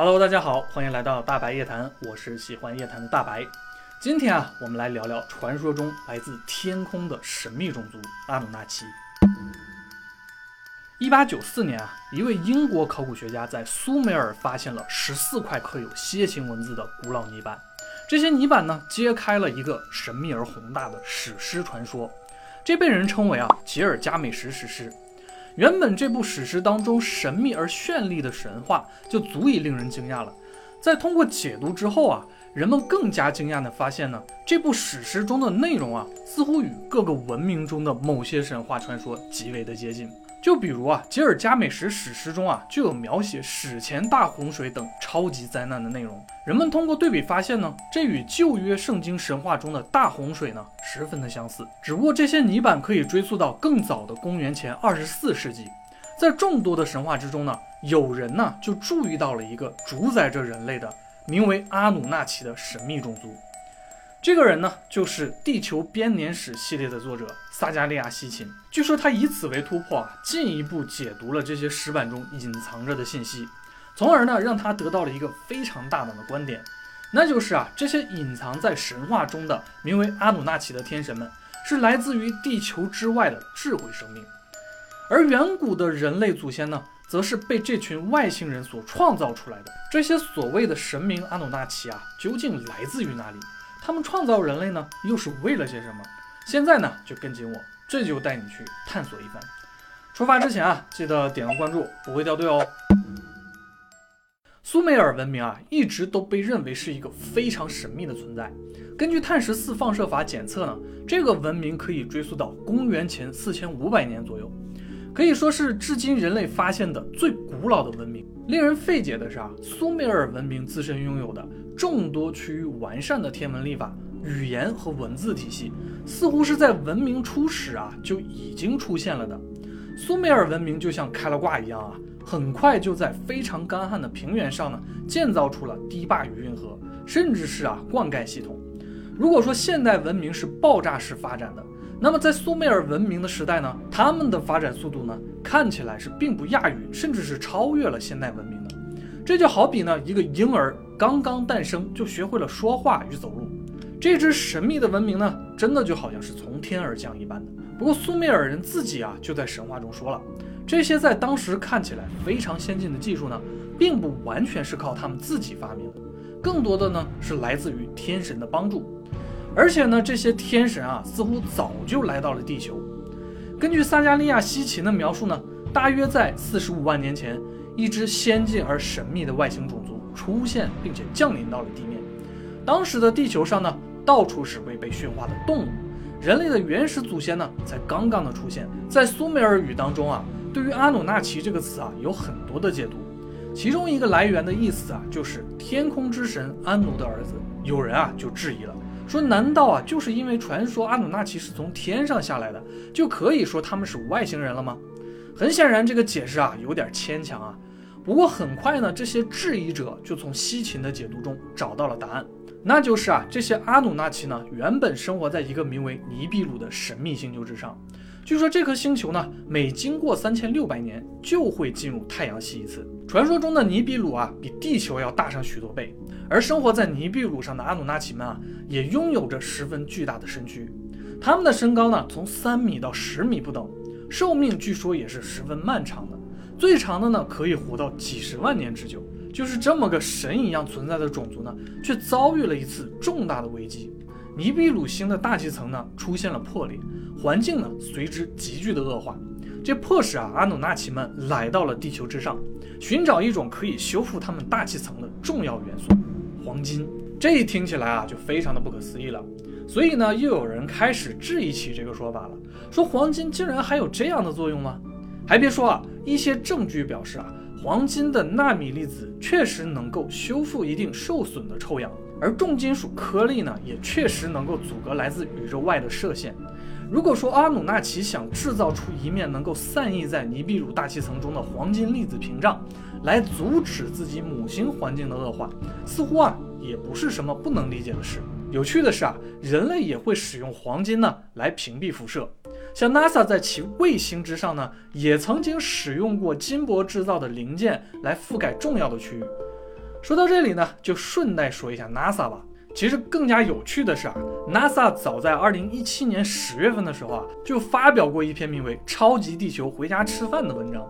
Hello，大家好，欢迎来到大白夜谈，我是喜欢夜谈的大白。今天啊，我们来聊聊传说中来自天空的神秘种族阿努纳奇。一八九四年啊，一位英国考古学家在苏美尔发现了十四块刻有楔形文字的古老泥板。这些泥板呢，揭开了一个神秘而宏大的史诗传说，这被人称为啊吉尔加美什史诗。原本这部史诗当中神秘而绚丽的神话就足以令人惊讶了，在通过解读之后啊，人们更加惊讶地发现呢，这部史诗中的内容啊，似乎与各个文明中的某些神话传说极为的接近。就比如啊，吉尔加美什史诗中啊，就有描写史前大洪水等超级灾难的内容。人们通过对比发现呢，这与旧约圣经神话中的大洪水呢，十分的相似。只不过这些泥板可以追溯到更早的公元前二十四世纪。在众多的神话之中呢，有人呢就注意到了一个主宰着人类的，名为阿努纳奇的神秘种族。这个人呢，就是《地球编年史》系列的作者萨加利亚·西琴。据说他以此为突破啊，进一步解读了这些石板中隐藏着的信息，从而呢，让他得到了一个非常大胆的观点，那就是啊，这些隐藏在神话中的名为阿努纳奇的天神们，是来自于地球之外的智慧生命，而远古的人类祖先呢，则是被这群外星人所创造出来的。这些所谓的神明阿努纳奇啊，究竟来自于哪里？他们创造人类呢，又是为了些什么？现在呢，就跟紧我，这就带你去探索一番。出发之前啊，记得点个关注，不会掉队哦。苏美尔文明啊，一直都被认为是一个非常神秘的存在。根据碳十四放射法检测呢，这个文明可以追溯到公元前四千五百年左右，可以说是至今人类发现的最古老的文明。令人费解的是啊，苏美尔文明自身拥有的。众多趋于完善的天文历法、语言和文字体系，似乎是在文明初始啊就已经出现了的。苏美尔文明就像开了挂一样啊，很快就在非常干旱的平原上呢建造出了堤坝与运河，甚至是啊灌溉系统。如果说现代文明是爆炸式发展的，那么在苏美尔文明的时代呢，他们的发展速度呢看起来是并不亚于，甚至是超越了现代文明的。这就好比呢，一个婴儿刚刚诞生就学会了说话与走路，这支神秘的文明呢，真的就好像是从天而降一般的。不过苏美尔人自己啊，就在神话中说了，这些在当时看起来非常先进的技术呢，并不完全是靠他们自己发明的，更多的呢是来自于天神的帮助。而且呢，这些天神啊，似乎早就来到了地球。根据撒加利亚·西琴的描述呢，大约在四十五万年前。一支先进而神秘的外星种族出现，并且降临到了地面。当时的地球上呢，到处是未被驯化的动物，人类的原始祖先呢，才刚刚的出现。在苏美尔语当中啊，对于阿努纳奇这个词啊，有很多的解读。其中一个来源的意思啊，就是天空之神安努的儿子。有人啊就质疑了，说难道啊，就是因为传说阿努纳奇是从天上下来的，就可以说他们是外星人了吗？很显然，这个解释啊，有点牵强啊。不过很快呢，这些质疑者就从西秦的解读中找到了答案，那就是啊，这些阿努纳奇呢，原本生活在一个名为尼比鲁的神秘星球之上。据说这颗星球呢，每经过三千六百年就会进入太阳系一次。传说中的尼比鲁啊，比地球要大上许多倍。而生活在尼比鲁上的阿努纳奇们啊，也拥有着十分巨大的身躯。他们的身高呢，从三米到十米不等，寿命据说也是十分漫长的。最长的呢，可以活到几十万年之久。就是这么个神一样存在的种族呢，却遭遇了一次重大的危机。尼比鲁星的大气层呢出现了破裂，环境呢随之急剧的恶化。这迫使啊阿努纳奇们来到了地球之上，寻找一种可以修复他们大气层的重要元素——黄金。这一听起来啊就非常的不可思议了。所以呢，又有人开始质疑起这个说法了，说黄金竟然还有这样的作用吗？还别说啊，一些证据表示啊，黄金的纳米粒子确实能够修复一定受损的臭氧，而重金属颗粒呢，也确实能够阻隔来自宇宙外的射线。如果说阿努纳奇想制造出一面能够散逸在尼比鲁大气层中的黄金粒子屏障，来阻止自己母星环境的恶化，似乎啊，也不是什么不能理解的事。有趣的是啊，人类也会使用黄金呢来屏蔽辐射。像 NASA 在其卫星之上呢，也曾经使用过金箔制造的零件来覆盖重要的区域。说到这里呢，就顺带说一下 NASA 吧。其实更加有趣的是啊，NASA 早在二零一七年十月份的时候啊，就发表过一篇名为《超级地球回家吃饭》的文章。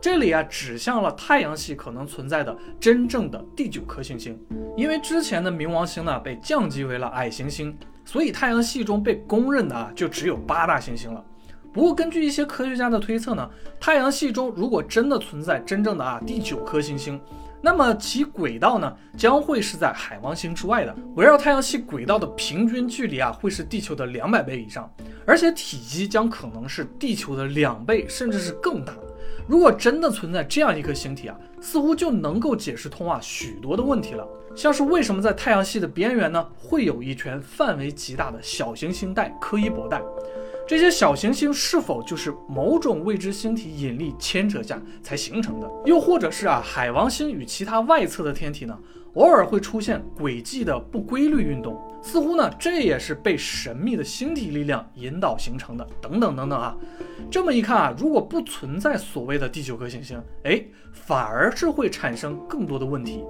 这里啊，指向了太阳系可能存在的真正的第九颗行星。因为之前的冥王星呢被降级为了矮行星，所以太阳系中被公认的啊就只有八大行星了。不过根据一些科学家的推测呢，太阳系中如果真的存在真正的啊第九颗行星。那么其轨道呢，将会是在海王星之外的，围绕太阳系轨道的平均距离啊，会是地球的两百倍以上，而且体积将可能是地球的两倍，甚至是更大。如果真的存在这样一颗星体啊，似乎就能够解释通啊许多的问题了，像是为什么在太阳系的边缘呢，会有一圈范围极大的小行星带柯伊伯带。这些小行星是否就是某种未知星体引力牵扯下才形成的？又或者是啊，海王星与其他外侧的天体呢，偶尔会出现轨迹的不规律运动，似乎呢，这也是被神秘的星体力量引导形成的。等等等等啊，这么一看啊，如果不存在所谓的第九颗行星，哎，反而是会产生更多的问题。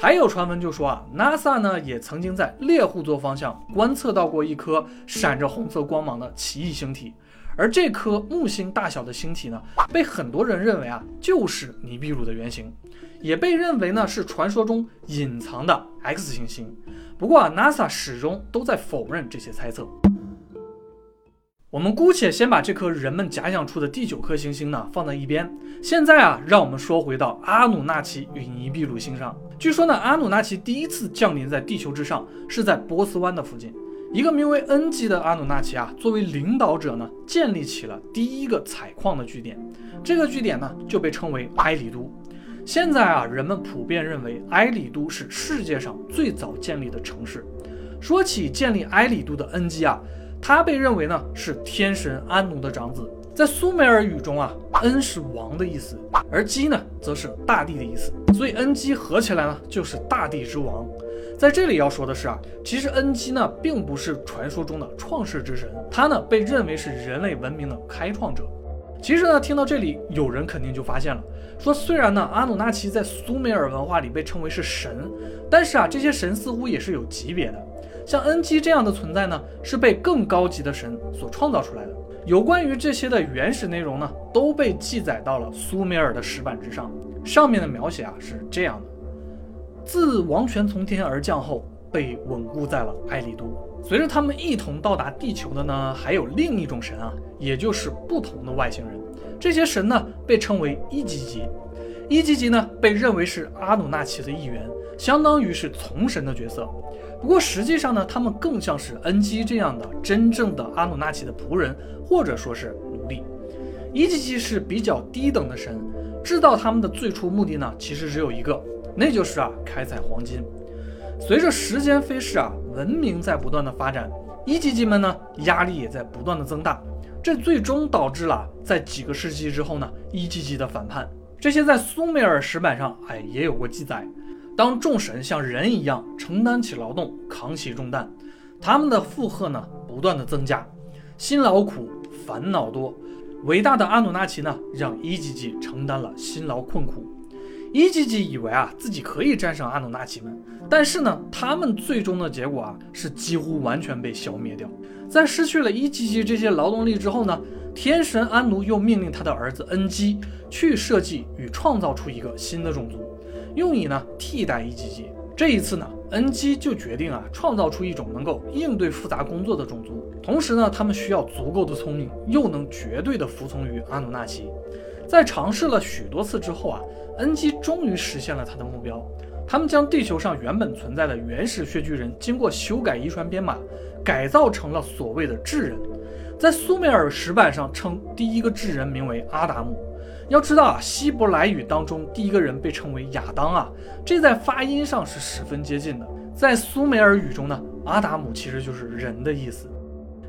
还有传闻就说啊，NASA 呢也曾经在猎户座方向观测到过一颗闪着红色光芒的奇异星体，而这颗木星大小的星体呢，被很多人认为啊就是尼比鲁的原型，也被认为呢是传说中隐藏的 X 行星。不过啊，NASA 始终都在否认这些猜测。我们姑且先把这颗人们假想出的第九颗行星呢放在一边。现在啊，让我们说回到阿努纳奇与尼比鲁星上。据说呢，阿努纳奇第一次降临在地球之上是在波斯湾的附近。一个名为恩基的阿努纳奇啊，作为领导者呢，建立起了第一个采矿的据点。这个据点呢，就被称为埃里都。现在啊，人们普遍认为埃里都是世界上最早建立的城市。说起建立埃里都的恩基啊。他被认为呢是天神安努的长子，在苏美尔语中啊，恩是王的意思，而基呢则是大地的意思，所以恩基合起来呢就是大地之王。在这里要说的是啊，其实恩基呢并不是传说中的创世之神，他呢被认为是人类文明的开创者。其实呢，听到这里，有人肯定就发现了，说虽然呢阿努纳奇在苏美尔文化里被称为是神，但是啊这些神似乎也是有级别的。像恩基这样的存在呢，是被更高级的神所创造出来的。有关于这些的原始内容呢，都被记载到了苏美尔的石板之上。上面的描写啊是这样的：自王权从天而降后，被稳固在了埃利都。随着他们一同到达地球的呢，还有另一种神啊，也就是不同的外星人。这些神呢，被称为一级级。一级级呢，被认为是阿努纳奇的一员，相当于是从神的角色。不过实际上呢，他们更像是恩基这样的真正的阿努纳奇的仆人，或者说是奴隶。伊吉吉是比较低等的神，制造他们的最初目的呢，其实只有一个，那就是啊开采黄金。随着时间飞逝啊，文明在不断的发展，伊吉吉们呢压力也在不断的增大，这最终导致了在几个世纪之后呢，伊吉吉的反叛。这些在苏美尔石板上哎也有过记载。当众神像人一样承担起劳动，扛起重担，他们的负荷呢不断的增加，辛劳苦，烦恼多。伟大的阿努纳奇呢，让伊吉吉承担了辛劳困苦。伊吉吉以为啊自己可以战胜阿努纳奇们，但是呢，他们最终的结果啊是几乎完全被消灭掉。在失去了伊吉吉这些劳动力之后呢，天神安奴又命令他的儿子恩基去设计与创造出一个新的种族。用以呢替代一级级。这一次呢，恩基就决定啊创造出一种能够应对复杂工作的种族，同时呢，他们需要足够的聪明，又能绝对的服从于阿努纳奇。在尝试了许多次之后啊，恩基终于实现了他的目标。他们将地球上原本存在的原始穴居人经过修改遗传编码，改造成了所谓的智人。在苏美尔石板上称第一个智人名为阿达姆。要知道啊，希伯来语当中第一个人被称为亚当啊，这在发音上是十分接近的。在苏美尔语中呢，阿达姆其实就是人的意思。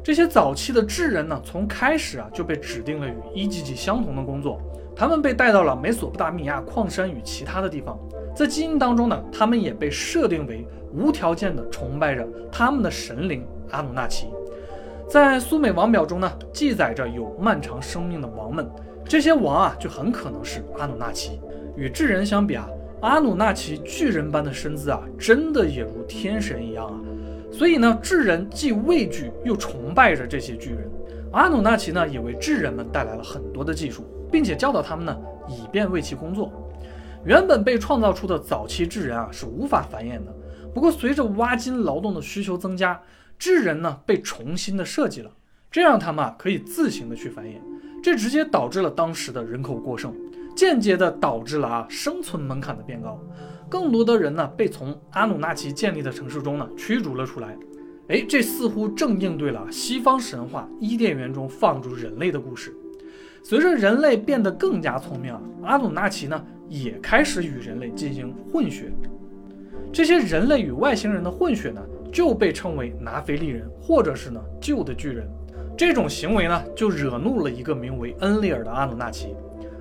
这些早期的智人呢，从开始啊就被指定了与伊吉吉相同的工作，他们被带到了美索不达米亚矿山与其他的地方，在基因当中呢，他们也被设定为无条件的崇拜着他们的神灵阿努纳奇。在苏美王表中呢，记载着有漫长生命的王们。这些王啊，就很可能是阿努纳奇。与智人相比啊，阿努纳奇巨人般的身姿啊，真的也如天神一样啊。所以呢，智人既畏惧又崇拜着这些巨人。阿努纳奇呢，也为智人们带来了很多的技术，并且教导他们呢，以便为其工作。原本被创造出的早期智人啊，是无法繁衍的。不过，随着挖金劳动的需求增加，智人呢被重新的设计了，这让他们啊可以自行的去繁衍。这直接导致了当时的人口过剩，间接的导致了啊生存门槛的变高。更多的人呢被从阿努纳奇建立的城市中呢驱逐了出来。哎，这似乎正应对了西方神话伊甸园中放逐人类的故事。随着人类变得更加聪明啊，阿努纳奇呢也开始与人类进行混血。这些人类与外星人的混血呢，就被称为拿菲利人，或者是呢旧的巨人。这种行为呢，就惹怒了一个名为恩利尔的阿努纳奇。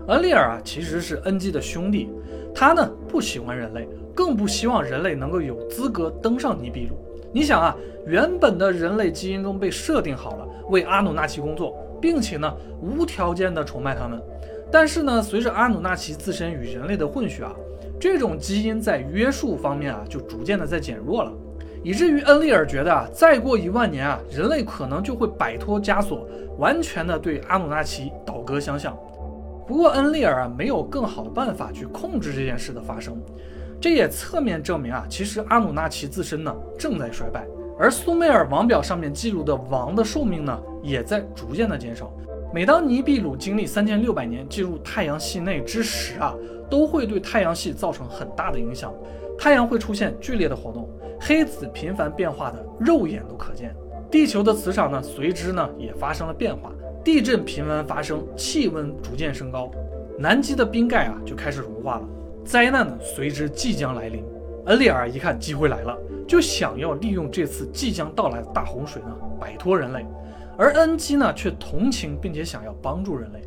恩利尔啊，其实是恩基的兄弟，他呢不喜欢人类，更不希望人类能够有资格登上尼比鲁。你想啊，原本的人类基因中被设定好了为阿努纳奇工作，并且呢无条件的崇拜他们。但是呢，随着阿努纳奇自身与人类的混血啊。这种基因在约束方面啊，就逐渐的在减弱了，以至于恩利尔觉得啊，再过一万年啊，人类可能就会摆脱枷锁，完全的对阿努纳奇倒戈相向。不过恩利尔啊，没有更好的办法去控制这件事的发生，这也侧面证明啊，其实阿努纳奇自身呢正在衰败，而苏美尔王表上面记录的王的寿命呢，也在逐渐的减少。每当尼比鲁经历三千六百年进入太阳系内之时啊，都会对太阳系造成很大的影响。太阳会出现剧烈的活动，黑子频繁变化的肉眼都可见。地球的磁场呢，随之呢也发生了变化，地震频繁发生，气温逐渐升高，南极的冰盖啊就开始融化了，灾难呢随之即将来临。恩利尔一看机会来了，就想要利用这次即将到来的大洪水呢，摆脱人类。而恩基呢，却同情并且想要帮助人类。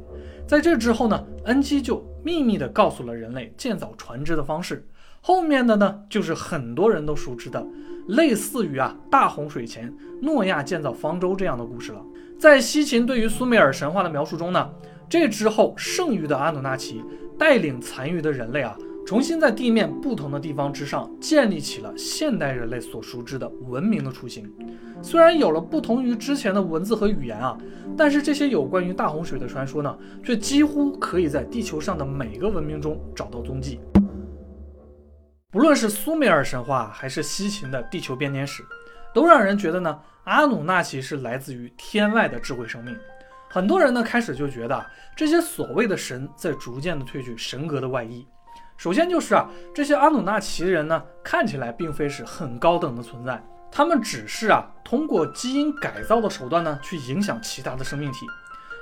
在这之后呢，恩基就秘密地告诉了人类建造船只的方式。后面的呢，就是很多人都熟知的，类似于啊大洪水前诺亚建造方舟这样的故事了。在西秦对于苏美尔神话的描述中呢，这之后剩余的阿努纳奇带领残余的人类啊。重新在地面不同的地方之上建立起了现代人类所熟知的文明的雏形。虽然有了不同于之前的文字和语言啊，但是这些有关于大洪水的传说呢，却几乎可以在地球上的每个文明中找到踪迹。不论是苏美尔神话还是西秦的地球编年史，都让人觉得呢，阿努纳奇是来自于天外的智慧生命。很多人呢开始就觉得这些所谓的神在逐渐的褪去神格的外衣。首先就是啊，这些阿努纳奇人呢，看起来并非是很高等的存在，他们只是啊，通过基因改造的手段呢，去影响其他的生命体，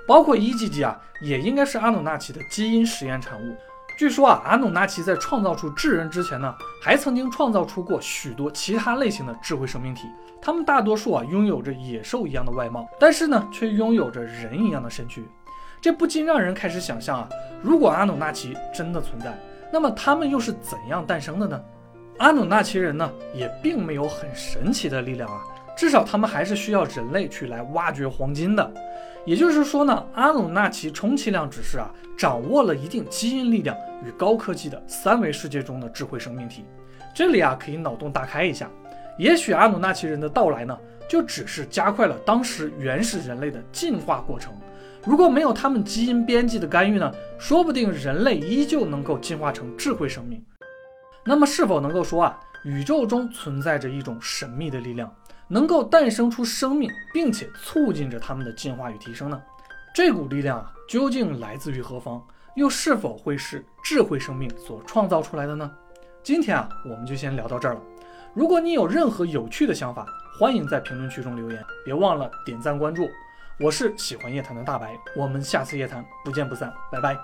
包括伊吉吉啊，也应该是阿努纳奇的基因实验产物。据说啊，阿努纳奇在创造出智人之前呢，还曾经创造出过许多其他类型的智慧生命体，他们大多数啊，拥有着野兽一样的外貌，但是呢，却拥有着人一样的身躯，这不禁让人开始想象啊，如果阿努纳奇真的存在。那么他们又是怎样诞生的呢？阿努纳奇人呢，也并没有很神奇的力量啊，至少他们还是需要人类去来挖掘黄金的。也就是说呢，阿努纳奇充其量只是啊，掌握了一定基因力量与高科技的三维世界中的智慧生命体。这里啊，可以脑洞大开一下，也许阿努纳奇人的到来呢，就只是加快了当时原始人类的进化过程。如果没有他们基因编辑的干预呢，说不定人类依旧能够进化成智慧生命。那么，是否能够说啊，宇宙中存在着一种神秘的力量，能够诞生出生命，并且促进着他们的进化与提升呢？这股力量啊，究竟来自于何方？又是否会是智慧生命所创造出来的呢？今天啊，我们就先聊到这儿了。如果你有任何有趣的想法，欢迎在评论区中留言，别忘了点赞关注。我是喜欢夜谈的大白，我们下次夜谈不见不散，拜拜。